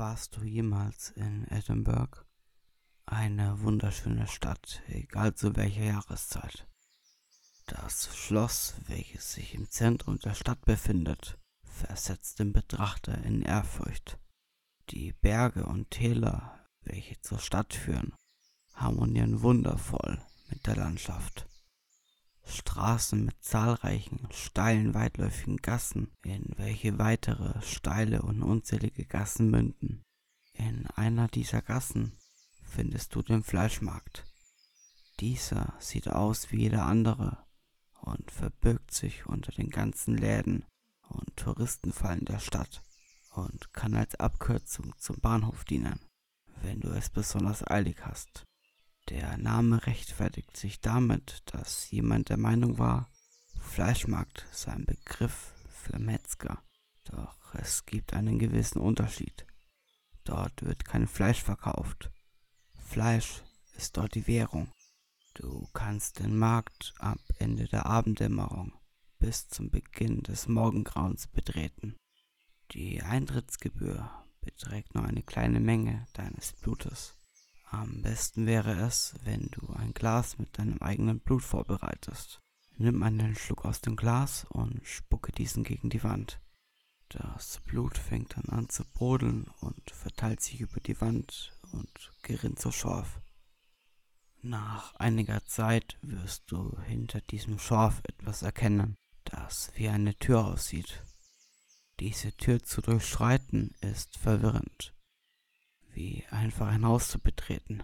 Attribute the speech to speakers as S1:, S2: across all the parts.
S1: Warst du jemals in Edinburgh? Eine wunderschöne Stadt, egal zu welcher Jahreszeit. Das Schloss, welches sich im Zentrum der Stadt befindet, versetzt den Betrachter in Ehrfurcht. Die Berge und Täler, welche zur Stadt führen, harmonieren wundervoll mit der Landschaft. Straßen mit zahlreichen, steilen, weitläufigen Gassen, in welche weitere, steile und unzählige Gassen münden. In einer dieser Gassen findest du den Fleischmarkt. Dieser sieht aus wie jeder andere und verbirgt sich unter den ganzen Läden und Touristenfallen der Stadt und kann als Abkürzung zum Bahnhof dienen, wenn du es besonders eilig hast. Der Name rechtfertigt sich damit, dass jemand der Meinung war, Fleischmarkt sei ein Begriff für Metzger. Doch es gibt einen gewissen Unterschied. Dort wird kein Fleisch verkauft. Fleisch ist dort die Währung. Du kannst den Markt ab Ende der Abenddämmerung bis zum Beginn des Morgengrauens betreten. Die Eintrittsgebühr beträgt nur eine kleine Menge deines Blutes. Am besten wäre es, wenn du ein Glas mit deinem eigenen Blut vorbereitest. Nimm einen Schluck aus dem Glas und spucke diesen gegen die Wand. Das Blut fängt dann an zu brodeln und verteilt sich über die Wand und gerinnt zur Schorf. Nach einiger Zeit wirst du hinter diesem Schorf etwas erkennen, das wie eine Tür aussieht. Diese Tür zu durchschreiten ist verwirrend wie einfach ein Haus zu betreten.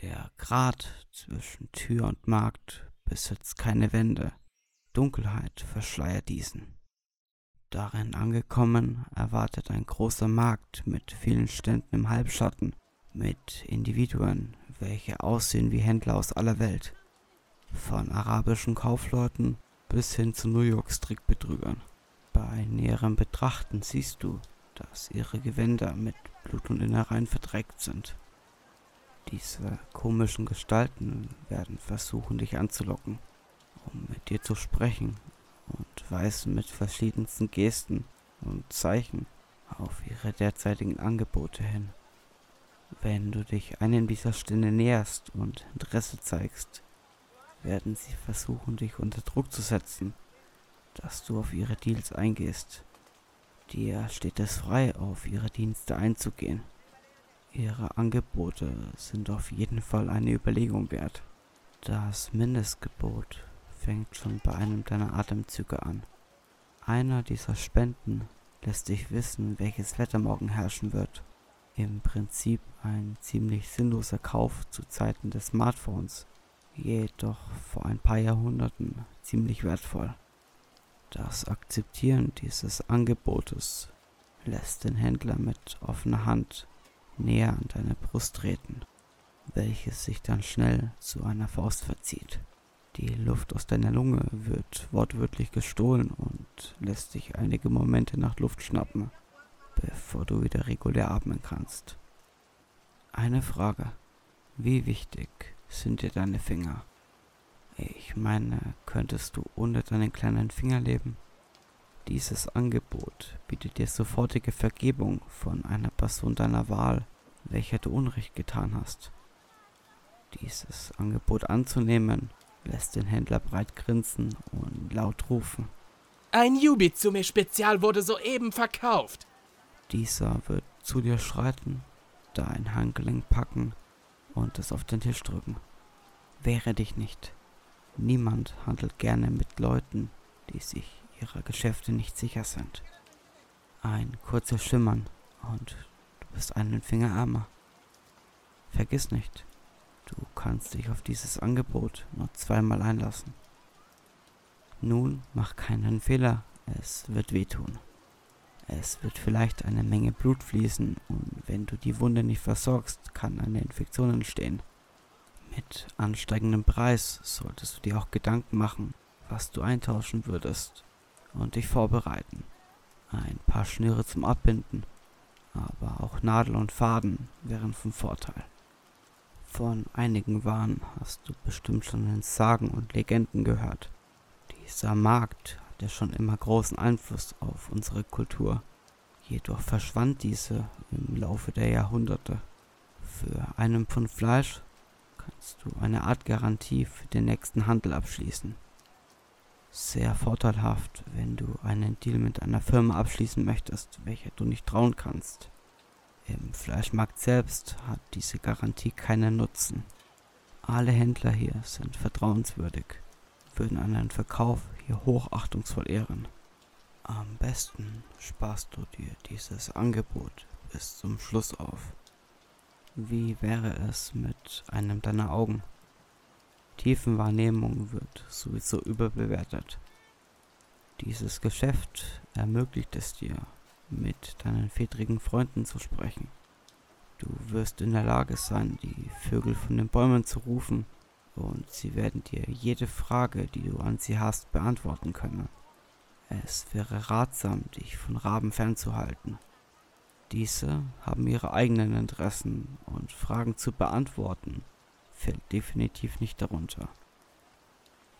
S1: Der Grat zwischen Tür und Markt besitzt keine Wände. Dunkelheit verschleiert diesen. Darin angekommen erwartet ein großer Markt mit vielen Ständen im Halbschatten, mit Individuen, welche aussehen wie Händler aus aller Welt, von arabischen Kaufleuten bis hin zu New Yorks Trickbetrügern. Bei näherem Betrachten siehst du, dass ihre Gewänder mit Blut und Innereien verdreckt sind. Diese komischen Gestalten werden versuchen, dich anzulocken, um mit dir zu sprechen und weisen mit verschiedensten Gesten und Zeichen auf ihre derzeitigen Angebote hin. Wenn du dich einem dieser Stände näherst und Interesse zeigst, werden sie versuchen, dich unter Druck zu setzen, dass du auf ihre Deals eingehst. Dir steht es frei, auf ihre Dienste einzugehen. Ihre Angebote sind auf jeden Fall eine Überlegung wert. Das Mindestgebot fängt schon bei einem deiner Atemzüge an. Einer dieser Spenden lässt dich wissen, welches Wetter morgen herrschen wird. Im Prinzip ein ziemlich sinnloser Kauf zu Zeiten des Smartphones, jedoch vor ein paar Jahrhunderten ziemlich wertvoll. Das Akzeptieren dieses Angebotes lässt den Händler mit offener Hand näher an deine Brust treten, welches sich dann schnell zu einer Faust verzieht. Die Luft aus deiner Lunge wird wortwörtlich gestohlen und lässt dich einige Momente nach Luft schnappen, bevor du wieder regulär atmen kannst. Eine Frage. Wie wichtig sind dir deine Finger? Ich meine, könntest du ohne deinen kleinen Finger leben? Dieses Angebot bietet dir sofortige Vergebung von einer Person deiner Wahl, welcher du Unrecht getan hast. Dieses Angebot anzunehmen, lässt den Händler breit grinsen und laut rufen.
S2: Ein Yubitsume Spezial wurde soeben verkauft.
S1: Dieser wird zu dir schreiten, dein Handgelenk packen und es auf den Tisch drücken. Wehre dich nicht. Niemand handelt gerne mit Leuten, die sich ihrer Geschäfte nicht sicher sind. Ein kurzes Schimmern und du bist einen Finger ärmer. Vergiss nicht, du kannst dich auf dieses Angebot nur zweimal einlassen. Nun mach keinen Fehler, es wird wehtun. Es wird vielleicht eine Menge Blut fließen und wenn du die Wunde nicht versorgst, kann eine Infektion entstehen. Mit ansteigendem Preis solltest du dir auch Gedanken machen, was du eintauschen würdest und dich vorbereiten. Ein paar Schnüre zum Abbinden, aber auch Nadel und Faden wären von Vorteil. Von einigen Waren hast du bestimmt schon in Sagen und Legenden gehört. Dieser Markt hat ja schon immer großen Einfluss auf unsere Kultur. Jedoch verschwand diese im Laufe der Jahrhunderte. Für einen Pfund Fleisch kannst du eine Art Garantie für den nächsten Handel abschließen. Sehr vorteilhaft, wenn du einen Deal mit einer Firma abschließen möchtest, welcher du nicht trauen kannst. Im Fleischmarkt selbst hat diese Garantie keinen Nutzen. Alle Händler hier sind vertrauenswürdig, würden einen Verkauf hier hochachtungsvoll ehren. Am besten sparst du dir dieses Angebot bis zum Schluss auf. Wie wäre es mit einem deiner Augen? Tiefenwahrnehmung wird sowieso überbewertet. Dieses Geschäft ermöglicht es dir, mit deinen väterigen Freunden zu sprechen. Du wirst in der Lage sein, die Vögel von den Bäumen zu rufen, und sie werden dir jede Frage, die du an sie hast, beantworten können. Es wäre ratsam, dich von Raben fernzuhalten. Diese haben ihre eigenen Interessen und Fragen zu beantworten fällt definitiv nicht darunter.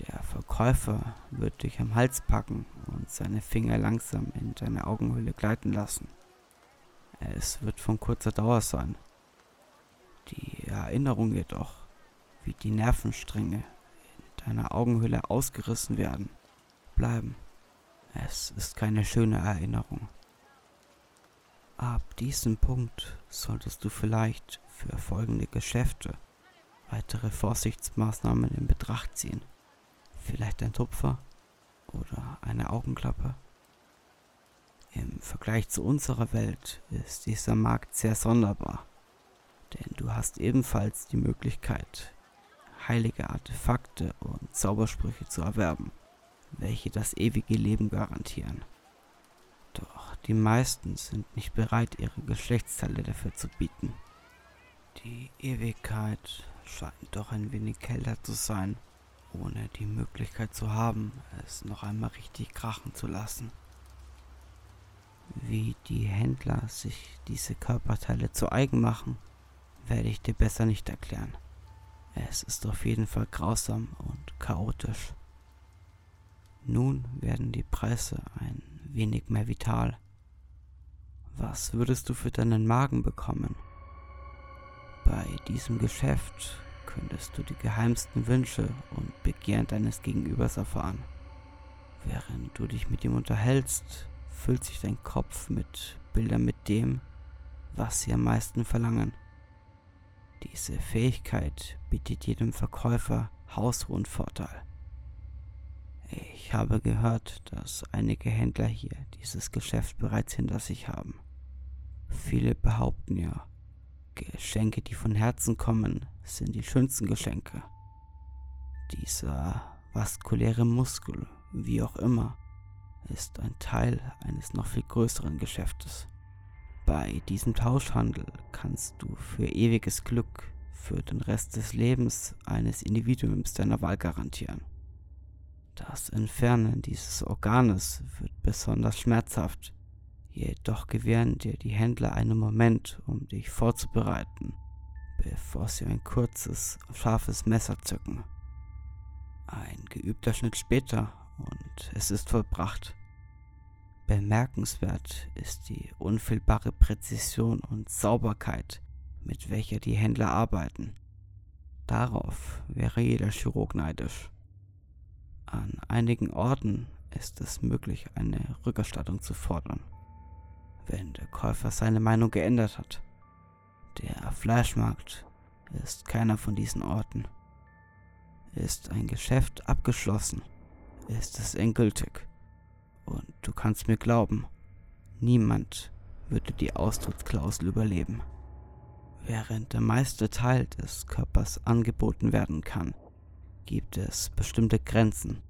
S1: Der Verkäufer wird dich am Hals packen und seine Finger langsam in deine Augenhöhle gleiten lassen. Es wird von kurzer Dauer sein. Die Erinnerung jedoch, wie die Nervenstränge in deiner Augenhöhle ausgerissen werden, bleiben. Es ist keine schöne Erinnerung. Ab diesem Punkt solltest du vielleicht für folgende Geschäfte weitere Vorsichtsmaßnahmen in Betracht ziehen. Vielleicht ein Tupfer oder eine Augenklappe. Im Vergleich zu unserer Welt ist dieser Markt sehr sonderbar, denn du hast ebenfalls die Möglichkeit, heilige Artefakte und Zaubersprüche zu erwerben, welche das ewige Leben garantieren. Doch die meisten sind nicht bereit, ihre Geschlechtsteile dafür zu bieten. Die Ewigkeit scheint doch ein wenig kälter zu sein, ohne die Möglichkeit zu haben, es noch einmal richtig krachen zu lassen. Wie die Händler sich diese Körperteile zu eigen machen, werde ich dir besser nicht erklären. Es ist auf jeden Fall grausam und chaotisch. Nun werden die Preise ein wenig mehr vital. Was würdest du für deinen Magen bekommen? Bei diesem Geschäft könntest du die geheimsten Wünsche und Begehren deines Gegenübers erfahren. Während du dich mit ihm unterhältst, füllt sich dein Kopf mit Bildern mit dem, was sie am meisten verlangen. Diese Fähigkeit bietet jedem Verkäufer Hausruhe und Vorteil. Ich habe gehört, dass einige Händler hier dieses Geschäft bereits hinter sich haben. Viele behaupten ja, Geschenke, die von Herzen kommen, sind die schönsten Geschenke. Dieser vaskuläre Muskel, wie auch immer, ist ein Teil eines noch viel größeren Geschäftes. Bei diesem Tauschhandel kannst du für ewiges Glück für den Rest des Lebens eines Individuums deiner Wahl garantieren. Das Entfernen dieses Organes wird besonders schmerzhaft, Jedoch gewähren dir die Händler einen Moment, um dich vorzubereiten, bevor sie ein kurzes, scharfes Messer zücken. Ein geübter Schnitt später und es ist vollbracht. Bemerkenswert ist die unfehlbare Präzision und Sauberkeit, mit welcher die Händler arbeiten. Darauf wäre jeder Chirurg neidisch. An einigen Orten ist es möglich, eine Rückerstattung zu fordern wenn der Käufer seine Meinung geändert hat. Der Fleischmarkt ist keiner von diesen Orten. Ist ein Geschäft abgeschlossen, ist es endgültig. Und du kannst mir glauben, niemand würde die Austrittsklausel überleben. Während der meiste Teil des Körpers angeboten werden kann, gibt es bestimmte Grenzen.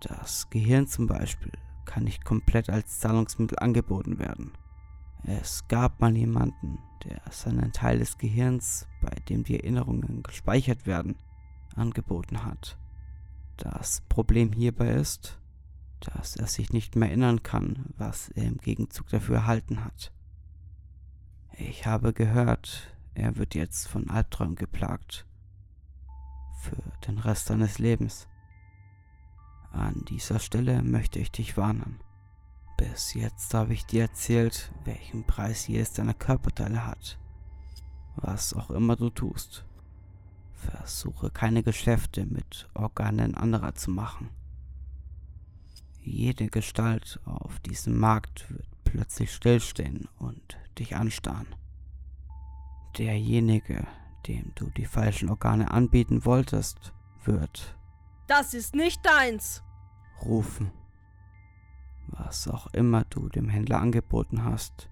S1: Das Gehirn zum Beispiel kann nicht komplett als Zahlungsmittel angeboten werden. Es gab mal jemanden, der seinen Teil des Gehirns, bei dem die Erinnerungen gespeichert werden, angeboten hat. Das Problem hierbei ist, dass er sich nicht mehr erinnern kann, was er im Gegenzug dafür erhalten hat. Ich habe gehört, er wird jetzt von Albträumen geplagt. Für den Rest seines Lebens. An dieser Stelle möchte ich dich warnen. Bis jetzt habe ich dir erzählt, welchen Preis jedes deiner Körperteile hat. Was auch immer du tust. Versuche keine Geschäfte mit Organen anderer zu machen. Jede Gestalt auf diesem Markt wird plötzlich stillstehen und dich anstarren. Derjenige, dem du die falschen Organe anbieten wolltest, wird
S3: Das ist nicht deins.
S1: rufen. Was auch immer du dem Händler angeboten hast,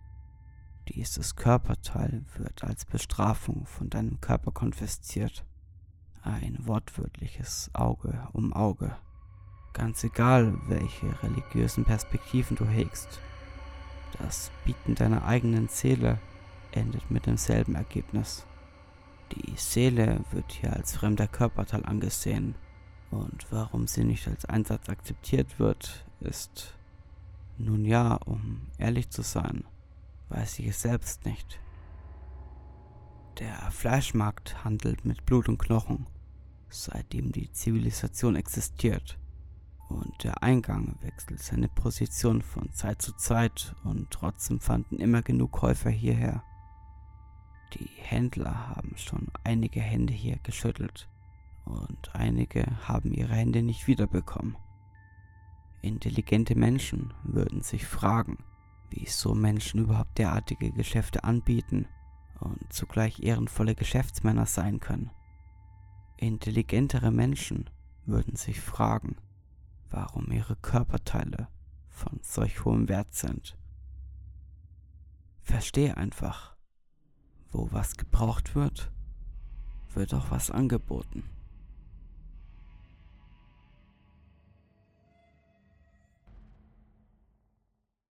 S1: dieses Körperteil wird als Bestrafung von deinem Körper konfisziert. Ein wortwörtliches Auge um Auge. Ganz egal, welche religiösen Perspektiven du hegst. Das Bieten deiner eigenen Seele endet mit demselben Ergebnis. Die Seele wird hier als fremder Körperteil angesehen und warum sie nicht als Einsatz akzeptiert wird, ist nun ja, um ehrlich zu sein, weiß ich es selbst nicht. Der Fleischmarkt handelt mit Blut und Knochen, seitdem die Zivilisation existiert. Und der Eingang wechselt seine Position von Zeit zu Zeit und trotzdem fanden immer genug Käufer hierher. Die Händler haben schon einige Hände hier geschüttelt und einige haben ihre Hände nicht wiederbekommen. Intelligente Menschen würden sich fragen, wieso Menschen überhaupt derartige Geschäfte anbieten und zugleich ehrenvolle Geschäftsmänner sein können. Intelligentere Menschen würden sich fragen, warum ihre Körperteile von solch hohem Wert sind. Verstehe einfach, wo was gebraucht wird, wird auch was angeboten.